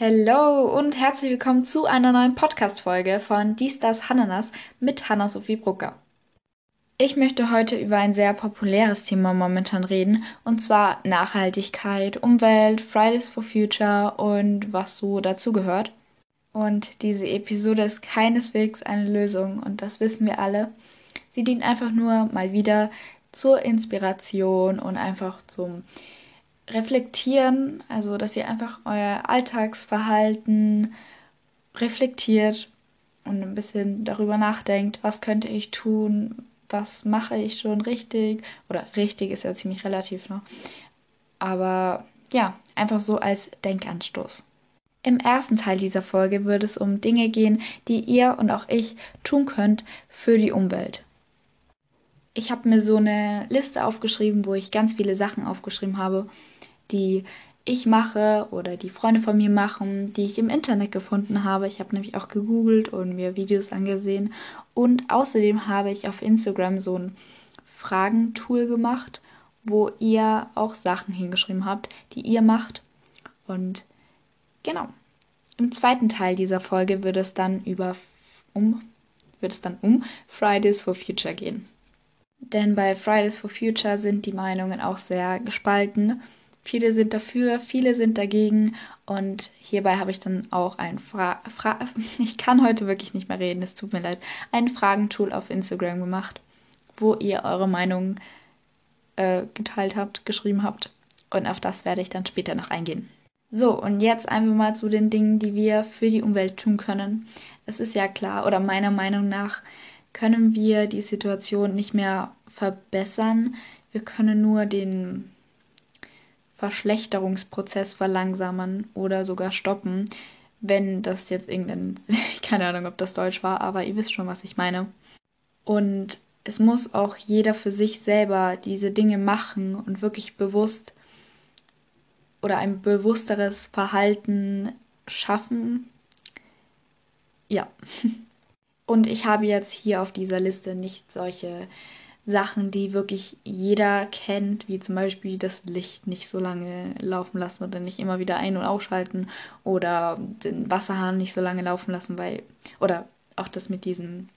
Hallo und herzlich willkommen zu einer neuen Podcast-Folge von Dies, das, Hananas mit Hanna-Sophie Brucker. Ich möchte heute über ein sehr populäres Thema momentan reden, und zwar Nachhaltigkeit, Umwelt, Fridays for Future und was so dazugehört. Und diese Episode ist keineswegs eine Lösung, und das wissen wir alle. Sie dient einfach nur mal wieder zur Inspiration und einfach zum reflektieren, also dass ihr einfach euer Alltagsverhalten reflektiert und ein bisschen darüber nachdenkt, was könnte ich tun, was mache ich schon richtig oder richtig ist ja ziemlich relativ noch. Aber ja, einfach so als Denkanstoß. Im ersten Teil dieser Folge wird es um Dinge gehen, die ihr und auch ich tun könnt für die Umwelt. Ich habe mir so eine Liste aufgeschrieben, wo ich ganz viele Sachen aufgeschrieben habe die ich mache oder die Freunde von mir machen, die ich im Internet gefunden habe. Ich habe nämlich auch gegoogelt und mir Videos angesehen. Und außerdem habe ich auf Instagram so ein Fragentool gemacht, wo ihr auch Sachen hingeschrieben habt, die ihr macht. Und genau. Im zweiten Teil dieser Folge wird es dann über um wird es dann um Fridays for Future gehen. Denn bei Fridays for Future sind die Meinungen auch sehr gespalten. Viele sind dafür, viele sind dagegen. Und hierbei habe ich dann auch ein Fra, Fra ich kann heute wirklich nicht mehr reden, es tut mir leid, ein Fragentool auf Instagram gemacht, wo ihr eure Meinung äh, geteilt habt, geschrieben habt. Und auf das werde ich dann später noch eingehen. So, und jetzt einfach mal zu den Dingen, die wir für die Umwelt tun können. Es ist ja klar, oder meiner Meinung nach können wir die Situation nicht mehr verbessern. Wir können nur den Verschlechterungsprozess verlangsamen oder sogar stoppen, wenn das jetzt irgendein, keine Ahnung, ob das Deutsch war, aber ihr wisst schon, was ich meine. Und es muss auch jeder für sich selber diese Dinge machen und wirklich bewusst oder ein bewussteres Verhalten schaffen. Ja. Und ich habe jetzt hier auf dieser Liste nicht solche Sachen, die wirklich jeder kennt, wie zum Beispiel das Licht nicht so lange laufen lassen oder nicht immer wieder ein- und ausschalten oder den Wasserhahn nicht so lange laufen lassen, weil oder auch das mit diesen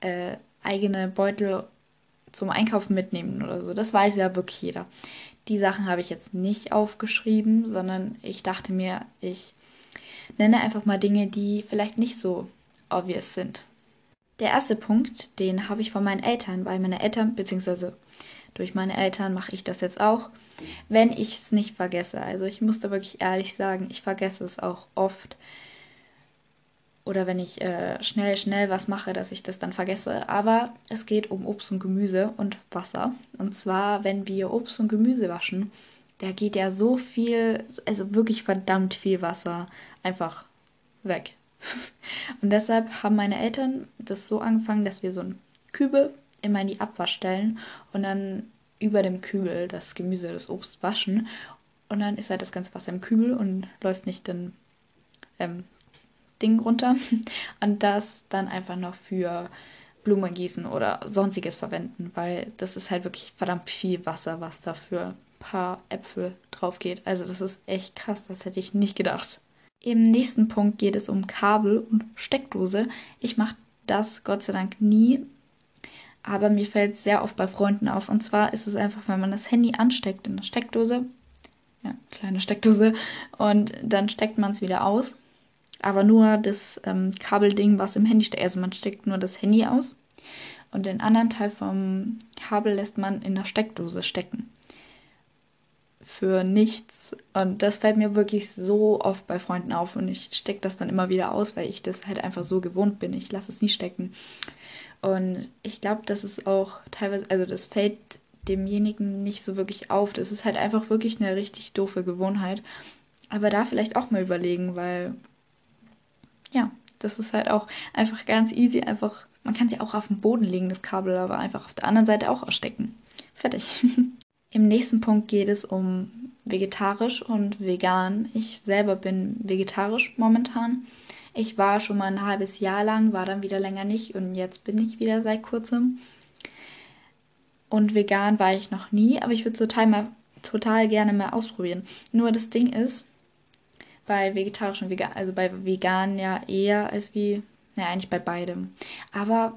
äh, eigene Beutel zum Einkaufen mitnehmen oder so. Das weiß ja wirklich jeder. Die Sachen habe ich jetzt nicht aufgeschrieben, sondern ich dachte mir, ich nenne einfach mal Dinge, die vielleicht nicht so obvious sind. Der erste Punkt, den habe ich von meinen Eltern, weil meine Eltern, beziehungsweise durch meine Eltern mache ich das jetzt auch, wenn ich es nicht vergesse. Also ich muss da wirklich ehrlich sagen, ich vergesse es auch oft. Oder wenn ich äh, schnell, schnell was mache, dass ich das dann vergesse. Aber es geht um Obst und Gemüse und Wasser. Und zwar, wenn wir Obst und Gemüse waschen, da geht ja so viel, also wirklich verdammt viel Wasser einfach weg. Und deshalb haben meine Eltern das so angefangen, dass wir so einen Kübel immer in die Abwasch stellen und dann über dem Kübel das Gemüse, das Obst waschen. Und dann ist halt das ganze Wasser im Kübel und läuft nicht den ähm, Ding runter. Und das dann einfach noch für Blumen gießen oder sonstiges verwenden, weil das ist halt wirklich verdammt viel Wasser, was da für ein paar Äpfel drauf geht. Also das ist echt krass, das hätte ich nicht gedacht. Im nächsten Punkt geht es um Kabel und Steckdose. Ich mache das Gott sei Dank nie, aber mir fällt es sehr oft bei Freunden auf. Und zwar ist es einfach, wenn man das Handy ansteckt in der Steckdose, ja, kleine Steckdose, und dann steckt man es wieder aus. Aber nur das ähm, Kabelding, was im Handy steckt, also man steckt nur das Handy aus. Und den anderen Teil vom Kabel lässt man in der Steckdose stecken für nichts. Und das fällt mir wirklich so oft bei Freunden auf und ich stecke das dann immer wieder aus, weil ich das halt einfach so gewohnt bin. Ich lasse es nie stecken. Und ich glaube, das ist auch teilweise, also das fällt demjenigen nicht so wirklich auf. Das ist halt einfach wirklich eine richtig doofe Gewohnheit. Aber da vielleicht auch mal überlegen, weil ja, das ist halt auch einfach ganz easy. Einfach, man kann es ja auch auf den Boden legen, das Kabel, aber einfach auf der anderen Seite auch ausstecken. Fertig. Im nächsten Punkt geht es um vegetarisch und vegan. Ich selber bin vegetarisch momentan. Ich war schon mal ein halbes Jahr lang, war dann wieder länger nicht und jetzt bin ich wieder seit kurzem. Und vegan war ich noch nie, aber ich würde total, mal, total gerne mal ausprobieren. Nur das Ding ist, bei vegetarisch und vegan, also bei vegan ja eher als wie, naja, eigentlich bei beidem. Aber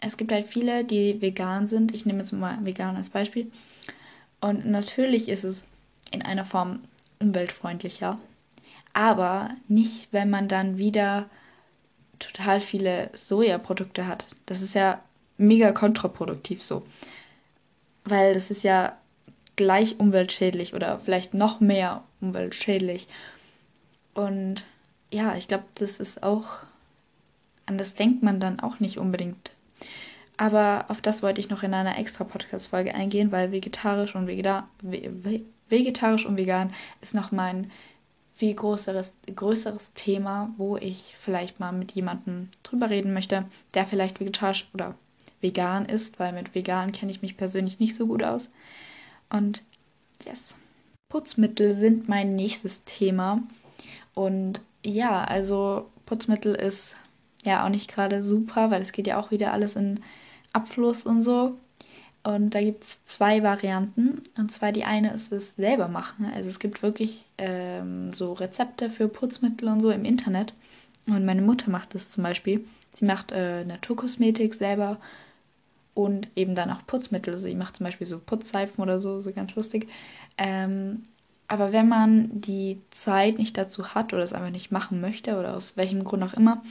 es gibt halt viele, die vegan sind. Ich nehme jetzt mal vegan als Beispiel. Und natürlich ist es in einer Form umweltfreundlicher. Aber nicht, wenn man dann wieder total viele Sojaprodukte hat. Das ist ja mega kontraproduktiv so. Weil das ist ja gleich umweltschädlich oder vielleicht noch mehr umweltschädlich. Und ja, ich glaube, das ist auch, an das denkt man dann auch nicht unbedingt. Aber auf das wollte ich noch in einer extra Podcast-Folge eingehen, weil vegetarisch und Vegeta vegetarisch und vegan ist noch mein viel größeres, größeres Thema, wo ich vielleicht mal mit jemandem drüber reden möchte, der vielleicht vegetarisch oder vegan ist, weil mit vegan kenne ich mich persönlich nicht so gut aus. Und yes. Putzmittel sind mein nächstes Thema. Und ja, also Putzmittel ist ja auch nicht gerade super, weil es geht ja auch wieder alles in Abfluss und so. Und da gibt es zwei Varianten. Und zwar die eine ist es selber machen. Also es gibt wirklich ähm, so Rezepte für Putzmittel und so im Internet. Und meine Mutter macht das zum Beispiel. Sie macht äh, Naturkosmetik selber und eben dann auch Putzmittel. Also sie macht zum Beispiel so Putzseifen oder so, so ganz lustig. Ähm, aber wenn man die Zeit nicht dazu hat oder es einfach nicht machen möchte oder aus welchem Grund auch immer,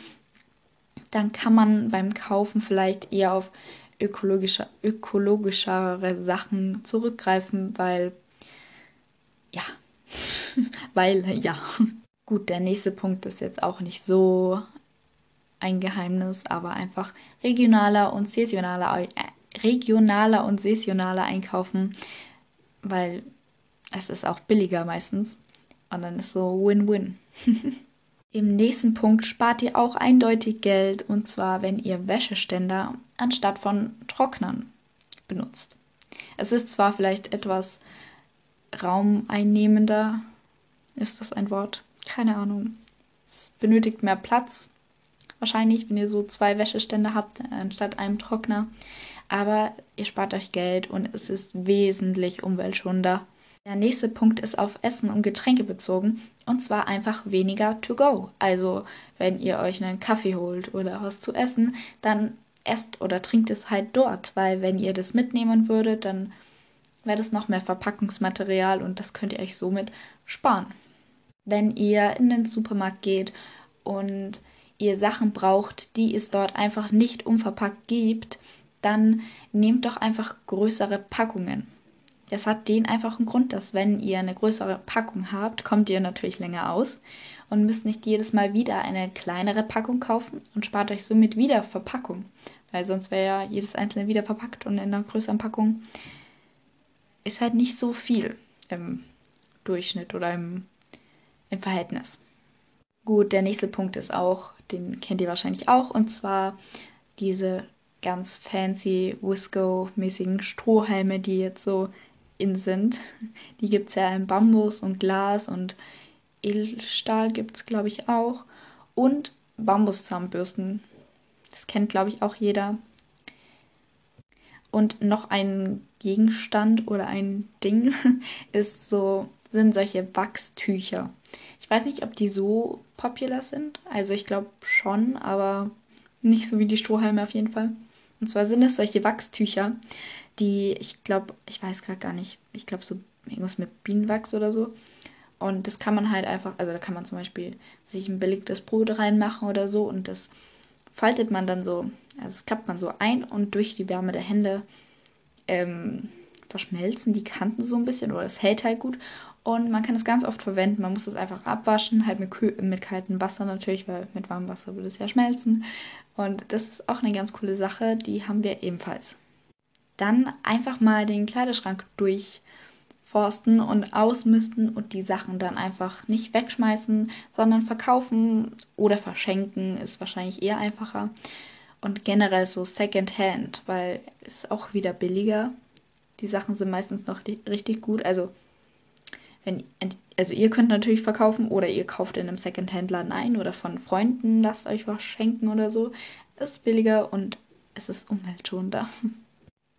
dann kann man beim Kaufen vielleicht eher auf ökologischer, ökologischere Sachen zurückgreifen, weil ja, weil ja. Gut, der nächste Punkt ist jetzt auch nicht so ein Geheimnis, aber einfach regionaler und saisonaler, äh, regionaler und saisonaler einkaufen, weil es ist auch billiger meistens und dann ist so Win-Win. Im nächsten Punkt spart ihr auch eindeutig Geld und zwar, wenn ihr Wäscheständer anstatt von Trocknern benutzt. Es ist zwar vielleicht etwas raumeinnehmender, ist das ein Wort? Keine Ahnung. Es benötigt mehr Platz, wahrscheinlich, wenn ihr so zwei Wäscheständer habt anstatt einem Trockner. Aber ihr spart euch Geld und es ist wesentlich umweltschonender. Der nächste Punkt ist auf Essen und Getränke bezogen und zwar einfach weniger to go. Also, wenn ihr euch einen Kaffee holt oder was zu essen, dann esst oder trinkt es halt dort, weil wenn ihr das mitnehmen würdet, dann wäre das noch mehr Verpackungsmaterial und das könnt ihr euch somit sparen. Wenn ihr in den Supermarkt geht und ihr Sachen braucht, die es dort einfach nicht unverpackt gibt, dann nehmt doch einfach größere Packungen. Das hat den einfachen Grund, dass wenn ihr eine größere Packung habt, kommt ihr natürlich länger aus und müsst nicht jedes Mal wieder eine kleinere Packung kaufen und spart euch somit wieder Verpackung. Weil sonst wäre ja jedes einzelne wieder verpackt und in einer größeren Packung ist halt nicht so viel im Durchschnitt oder im, im Verhältnis. Gut, der nächste Punkt ist auch, den kennt ihr wahrscheinlich auch, und zwar diese ganz fancy Wisco-mäßigen Strohhalme, die jetzt so in sind. Die gibt es ja in Bambus und Glas und Edelstahl gibt es, glaube ich, auch. Und Bambuszahnbürsten. Das kennt, glaube ich, auch jeder. Und noch ein Gegenstand oder ein Ding ist so, sind solche Wachstücher. Ich weiß nicht, ob die so popular sind. Also ich glaube schon, aber nicht so wie die Strohhalme auf jeden Fall. Und zwar sind es solche Wachstücher, die, ich glaube, ich weiß gerade gar nicht, ich glaube so irgendwas mit Bienenwachs oder so. Und das kann man halt einfach, also da kann man zum Beispiel sich ein belegtes Brot reinmachen oder so und das faltet man dann so, also das klappt man so ein und durch die Wärme der Hände ähm, verschmelzen die Kanten so ein bisschen oder es hält halt gut und man kann es ganz oft verwenden. Man muss es einfach abwaschen, halt mit, mit kaltem Wasser natürlich, weil mit warmem Wasser würde es ja schmelzen. Und das ist auch eine ganz coole Sache, die haben wir ebenfalls. Dann einfach mal den Kleiderschrank durchforsten und ausmisten und die Sachen dann einfach nicht wegschmeißen, sondern verkaufen oder verschenken ist wahrscheinlich eher einfacher. Und generell so Secondhand, weil es ist auch wieder billiger. Die Sachen sind meistens noch richtig gut. Also wenn, also ihr könnt natürlich verkaufen oder ihr kauft in einem Secondhand-Laden ein oder von Freunden lasst euch was schenken oder so. Ist billiger und es ist umweltschonender.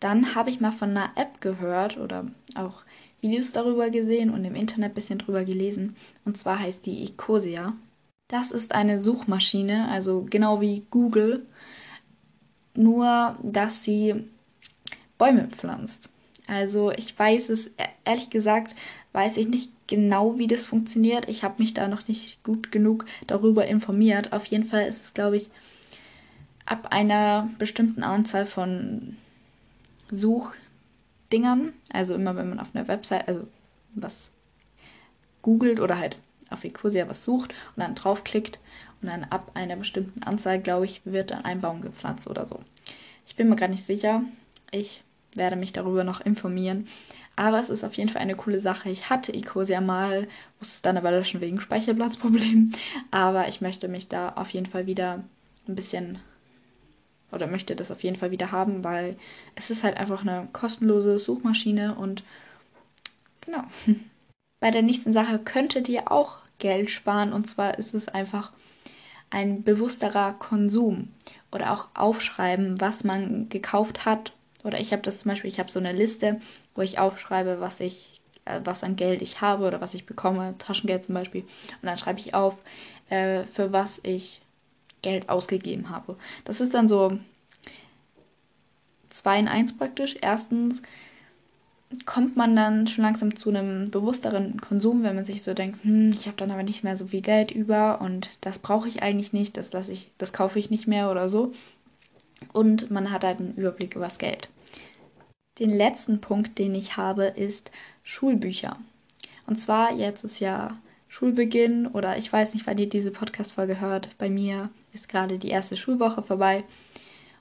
dann habe ich mal von einer App gehört oder auch Videos darüber gesehen und im Internet ein bisschen drüber gelesen. Und zwar heißt die Ecosia. Das ist eine Suchmaschine, also genau wie Google, nur dass sie Bäume pflanzt. Also ich weiß es, e-, ehrlich gesagt, weiß ich nicht genau, wie das funktioniert. Ich habe mich da noch nicht gut genug darüber informiert. Auf jeden Fall ist es, glaube ich, ab einer bestimmten Anzahl von Suchdingern, also immer wenn man auf einer Website, also was googelt oder halt auf Ecosia was sucht und dann draufklickt und dann ab einer bestimmten Anzahl, glaube ich, wird dann ein Baum gepflanzt oder so. Ich bin mir gar nicht sicher. Ich werde mich darüber noch informieren. Aber es ist auf jeden Fall eine coole Sache. Ich hatte Ecosia mal, musste es dann aber löschen wegen Speicherplatzproblemen. Aber ich möchte mich da auf jeden Fall wieder ein bisschen oder möchte das auf jeden Fall wieder haben, weil es ist halt einfach eine kostenlose Suchmaschine und genau. Bei der nächsten Sache könntet ihr auch Geld sparen und zwar ist es einfach ein bewussterer Konsum oder auch aufschreiben, was man gekauft hat. Oder ich habe das zum Beispiel, ich habe so eine Liste, wo ich aufschreibe, was ich, äh, was an Geld ich habe oder was ich bekomme, Taschengeld zum Beispiel. Und dann schreibe ich auf, äh, für was ich Geld ausgegeben habe. Das ist dann so 2 in 1 praktisch. Erstens kommt man dann schon langsam zu einem bewussteren Konsum, wenn man sich so denkt, hm, ich habe dann aber nicht mehr so viel Geld über und das brauche ich eigentlich nicht, das lasse ich, das kaufe ich nicht mehr oder so. Und man hat halt einen Überblick über das Geld. Den letzten Punkt, den ich habe, ist Schulbücher. Und zwar jetzt ist ja Schulbeginn oder ich weiß nicht, wann ihr diese Podcast-Folge hört. Bei mir ist gerade die erste Schulwoche vorbei.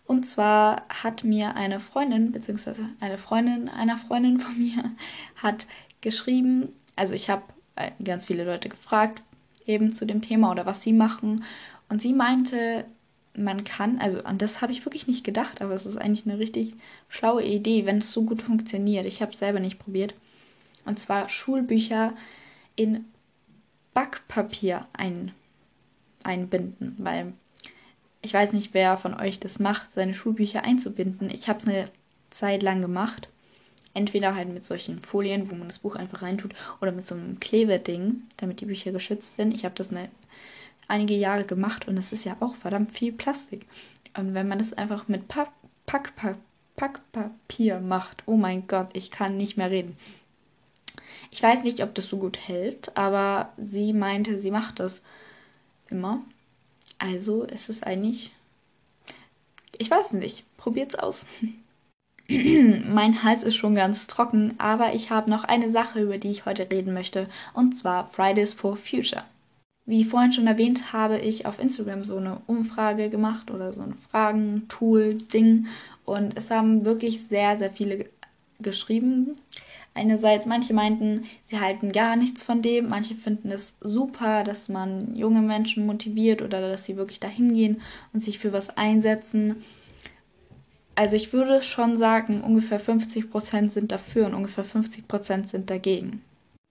Und zwar hat mir eine Freundin, beziehungsweise eine Freundin einer Freundin von mir, hat geschrieben, also ich habe äh, ganz viele Leute gefragt, eben zu dem Thema oder was sie machen. Und sie meinte, man kann, also an das habe ich wirklich nicht gedacht, aber es ist eigentlich eine richtig schlaue Idee, wenn es so gut funktioniert. Ich habe es selber nicht probiert. Und zwar Schulbücher in Backpapier ein, einbinden, weil ich weiß nicht, wer von euch das macht, seine Schulbücher einzubinden. Ich habe es eine Zeit lang gemacht. Entweder halt mit solchen Folien, wo man das Buch einfach reintut, oder mit so einem Klebeding, damit die Bücher geschützt sind. Ich habe das eine, einige Jahre gemacht und es ist ja auch verdammt viel Plastik. Und wenn man das einfach mit Pack, Pack, Pack, Packpapier macht, oh mein Gott, ich kann nicht mehr reden. Ich weiß nicht, ob das so gut hält, aber sie meinte, sie macht das immer. Also ist es eigentlich. Ich weiß nicht. Probiert's aus. mein Hals ist schon ganz trocken, aber ich habe noch eine Sache, über die ich heute reden möchte, und zwar Fridays for Future. Wie vorhin schon erwähnt, habe ich auf Instagram so eine Umfrage gemacht oder so ein Fragen-Tool-Ding und es haben wirklich sehr, sehr viele geschrieben. Einerseits, manche meinten, sie halten gar nichts von dem, manche finden es super, dass man junge Menschen motiviert oder dass sie wirklich dahin gehen und sich für was einsetzen. Also ich würde schon sagen, ungefähr 50% sind dafür und ungefähr 50% sind dagegen.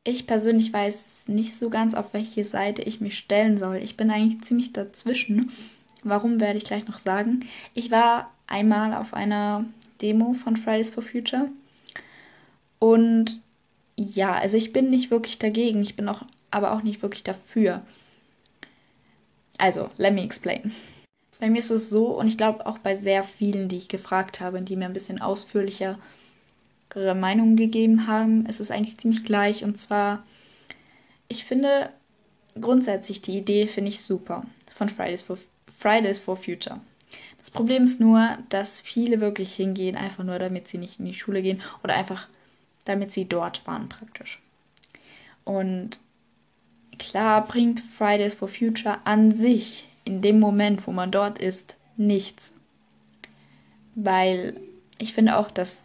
Ich persönlich weiß nicht so ganz, auf welche Seite ich mich stellen soll. Ich bin eigentlich ziemlich dazwischen. Warum werde ich gleich noch sagen. Ich war einmal auf einer Demo von Fridays for Future und ja, also ich bin nicht wirklich dagegen, ich bin auch, aber auch nicht wirklich dafür. Also, let me explain. Bei mir ist es so, und ich glaube auch bei sehr vielen, die ich gefragt habe, die mir ein bisschen ausführlichere Meinungen gegeben haben, ist es eigentlich ziemlich gleich. Und zwar, ich finde grundsätzlich die Idee finde ich super von Fridays for, Fridays for Future. Das Problem ist nur, dass viele wirklich hingehen, einfach nur damit sie nicht in die Schule gehen oder einfach damit sie dort waren praktisch. Und klar bringt Fridays for Future an sich in dem Moment, wo man dort ist, nichts. Weil ich finde auch, dass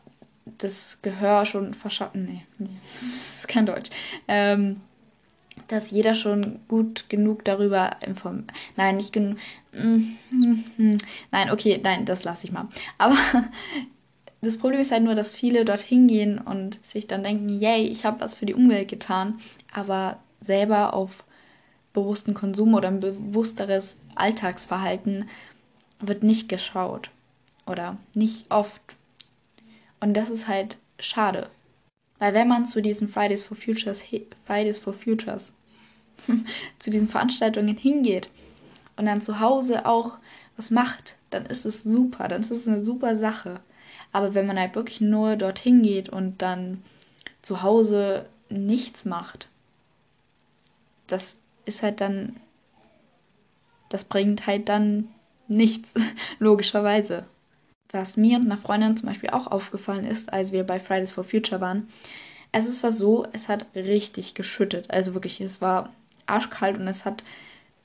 das Gehör schon verschaffen. Nee, nee, das ist kein Deutsch. Ähm, dass jeder schon gut genug darüber informiert. Nein, nicht genug. Mm, mm, mm. Nein, okay, nein, das lasse ich mal. Aber das Problem ist halt nur, dass viele dorthin gehen und sich dann denken, yay, ich habe was für die Umwelt getan, aber selber auf bewussten Konsum oder ein bewussteres Alltagsverhalten wird nicht geschaut oder nicht oft. Und das ist halt schade. Weil wenn man zu diesen Fridays for Futures, Fridays for Futures, zu diesen Veranstaltungen hingeht und dann zu Hause auch was macht, dann ist es super, dann ist es eine super Sache. Aber wenn man halt wirklich nur dorthin geht und dann zu Hause nichts macht, das ist halt dann, das bringt halt dann nichts, logischerweise. Was mir und einer Freundin zum Beispiel auch aufgefallen ist, als wir bei Fridays for Future waren, also es war so, es hat richtig geschüttet. Also wirklich, es war arschkalt und es hat,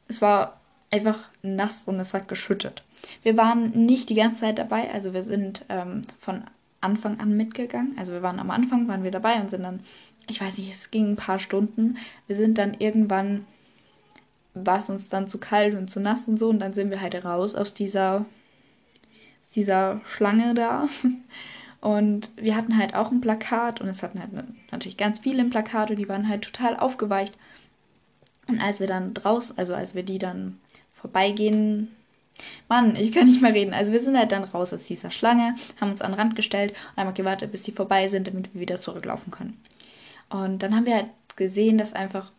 es war einfach nass und es hat geschüttet. Wir waren nicht die ganze Zeit dabei, also wir sind ähm, von Anfang an mitgegangen. Also wir waren am Anfang, waren wir dabei und sind dann, ich weiß nicht, es ging ein paar Stunden. Wir sind dann irgendwann, war es uns dann zu kalt und zu nass und so und dann sind wir halt raus aus dieser, aus dieser Schlange da. Und wir hatten halt auch ein Plakat und es hatten halt natürlich ganz viele im Plakat und die waren halt total aufgeweicht. Und als wir dann draußen, also als wir die dann vorbeigehen Mann, ich kann nicht mehr reden. Also wir sind halt dann raus aus dieser Schlange, haben uns an den Rand gestellt und haben gewartet, bis die vorbei sind, damit wir wieder zurücklaufen können. Und dann haben wir halt gesehen, dass einfach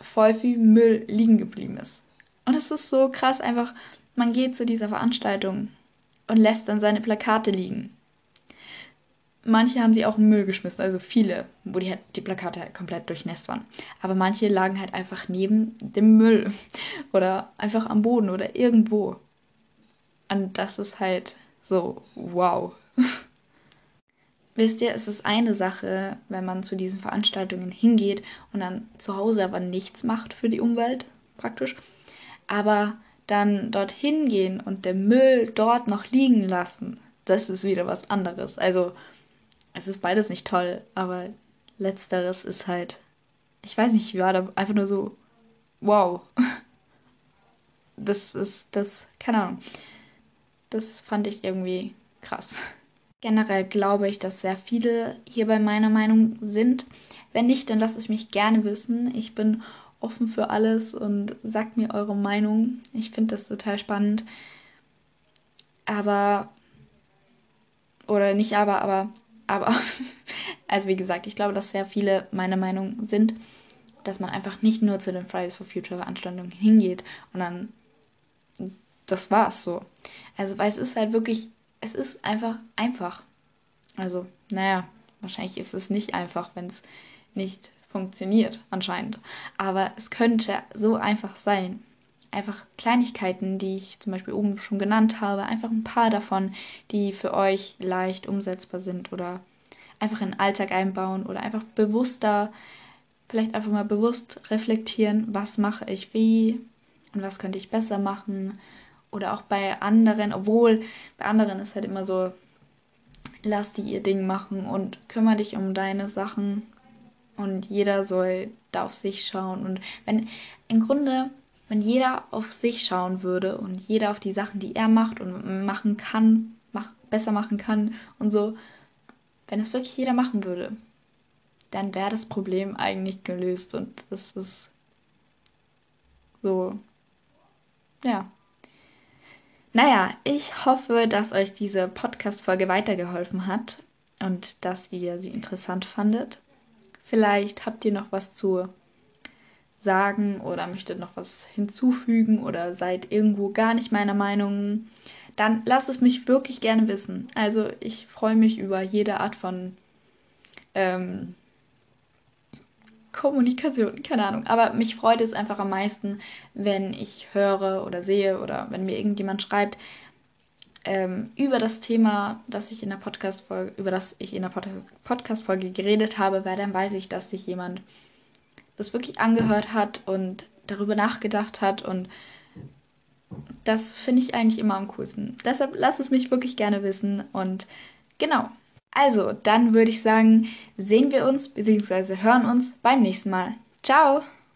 voll viel Müll liegen geblieben ist. Und es ist so krass, einfach, man geht zu dieser Veranstaltung und lässt dann seine Plakate liegen. Manche haben sie auch in Müll geschmissen, also viele, wo die, halt, die Plakate halt komplett durchnässt waren. Aber manche lagen halt einfach neben dem Müll oder einfach am Boden oder irgendwo. Und das ist halt so, wow. Wisst ihr, es ist eine Sache, wenn man zu diesen Veranstaltungen hingeht und dann zu Hause aber nichts macht für die Umwelt, praktisch. Aber dann dorthin gehen und den Müll dort noch liegen lassen, das ist wieder was anderes. Also, es ist beides nicht toll, aber letzteres ist halt, ich weiß nicht, ich war da einfach nur so, wow. Das ist, das, keine Ahnung. Das fand ich irgendwie krass. Generell glaube ich, dass sehr viele hier bei meiner Meinung sind. Wenn nicht, dann lasst es mich gerne wissen. Ich bin offen für alles und sagt mir eure Meinung. Ich finde das total spannend. Aber, oder nicht aber, aber aber, also wie gesagt, ich glaube, dass sehr viele meiner Meinung sind, dass man einfach nicht nur zu den Fridays for Future Veranstaltungen hingeht und dann, das war's so. Also, weil es ist halt wirklich, es ist einfach einfach. Also, naja, wahrscheinlich ist es nicht einfach, wenn es nicht funktioniert, anscheinend. Aber es könnte so einfach sein einfach Kleinigkeiten, die ich zum Beispiel oben schon genannt habe, einfach ein paar davon, die für euch leicht umsetzbar sind oder einfach in den Alltag einbauen oder einfach bewusster, vielleicht einfach mal bewusst reflektieren, was mache ich wie und was könnte ich besser machen. Oder auch bei anderen, obwohl bei anderen ist halt immer so, lass die ihr Ding machen und kümmere dich um deine Sachen. Und jeder soll da auf sich schauen. Und wenn im Grunde wenn jeder auf sich schauen würde und jeder auf die Sachen, die er macht und machen kann, mach, besser machen kann und so, wenn es wirklich jeder machen würde, dann wäre das Problem eigentlich gelöst und das ist so, ja. Naja, ich hoffe, dass euch diese Podcast-Folge weitergeholfen hat und dass ihr sie interessant fandet. Vielleicht habt ihr noch was zu sagen oder möchtet noch was hinzufügen oder seid irgendwo gar nicht meiner Meinung, dann lasst es mich wirklich gerne wissen. Also ich freue mich über jede Art von ähm, Kommunikation, keine Ahnung. Aber mich freut es einfach am meisten, wenn ich höre oder sehe oder wenn mir irgendjemand schreibt ähm, über das Thema, das ich in der Podcast-Folge, über das ich in der Pod Podcast-Folge geredet habe, weil dann weiß ich, dass sich jemand das wirklich angehört hat und darüber nachgedacht hat und das finde ich eigentlich immer am coolsten. Deshalb lass es mich wirklich gerne wissen und genau. Also, dann würde ich sagen, sehen wir uns bzw. hören uns beim nächsten Mal. Ciao!